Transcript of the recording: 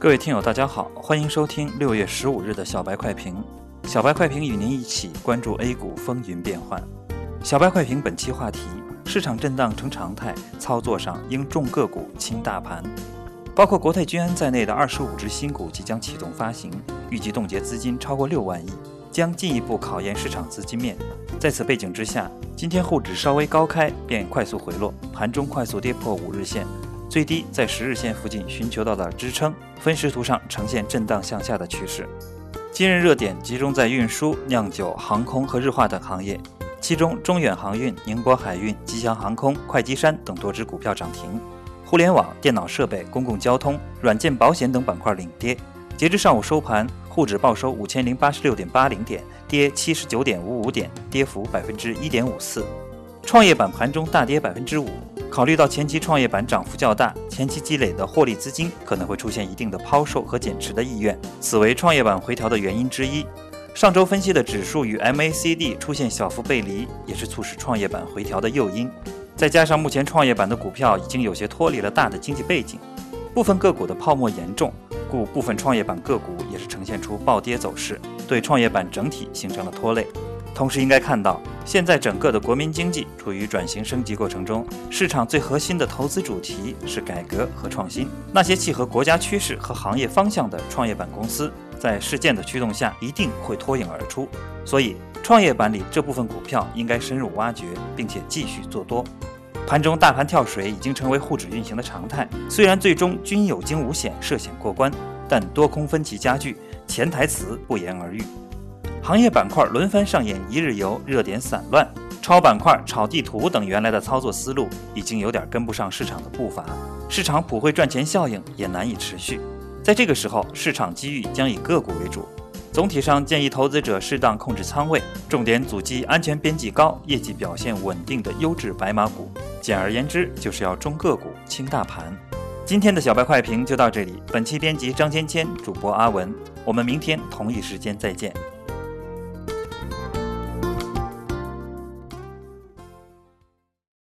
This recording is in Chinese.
各位听友，大家好，欢迎收听六月十五日的小白快评。小白快评与您一起关注 A 股风云变幻。小白快评本期话题：市场震荡成常态，操作上应重个股轻大盘。包括国泰君安在内的二十五只新股即将启动发行，预计冻结资金超过六万亿，将进一步考验市场资金面。在此背景之下，今天沪指稍微高开便快速回落，盘中快速跌破五日线。最低在十日线附近寻求到了支撑，分时图上呈现震荡向下的趋势。今日热点集中在运输、酿酒、航空和日化等行业，其中中远航运、宁波海运、吉祥航空、会稽山等多只股票涨停。互联网、电脑设备、公共交通、软件保险等板块领跌。截至上午收盘，沪指报收五千零八十六点八零点，跌七十九点五五点，跌幅百分之一点五四。创业板盘中大跌百分之五。考虑到前期创业板涨幅较大，前期积累的获利资金可能会出现一定的抛售和减持的意愿，此为创业板回调的原因之一。上周分析的指数与 MACD 出现小幅背离，也是促使创业板回调的诱因。再加上目前创业板的股票已经有些脱离了大的经济背景，部分个股的泡沫严重，故部分创业板个股也是呈现出暴跌走势，对创业板整体形成了拖累。同时应该看到，现在整个的国民经济处于转型升级过程中，市场最核心的投资主题是改革和创新。那些契合国家趋势和行业方向的创业板公司，在事件的驱动下，一定会脱颖而出。所以，创业板里这部分股票应该深入挖掘，并且继续做多。盘中大盘跳水已经成为沪指运行的常态，虽然最终均有惊无险涉险过关，但多空分歧加剧，潜台词不言而喻。行业板块轮番上演一日游，热点散乱，炒板块、炒地图等原来的操作思路已经有点跟不上市场的步伐，市场普惠赚钱效应也难以持续。在这个时候，市场机遇将以个股为主。总体上建议投资者适当控制仓位，重点阻击安全边际高、业绩表现稳定的优质白马股。简而言之，就是要重个股轻大盘。今天的小白快评就到这里，本期编辑张芊芊，主播阿文，我们明天同一时间再见。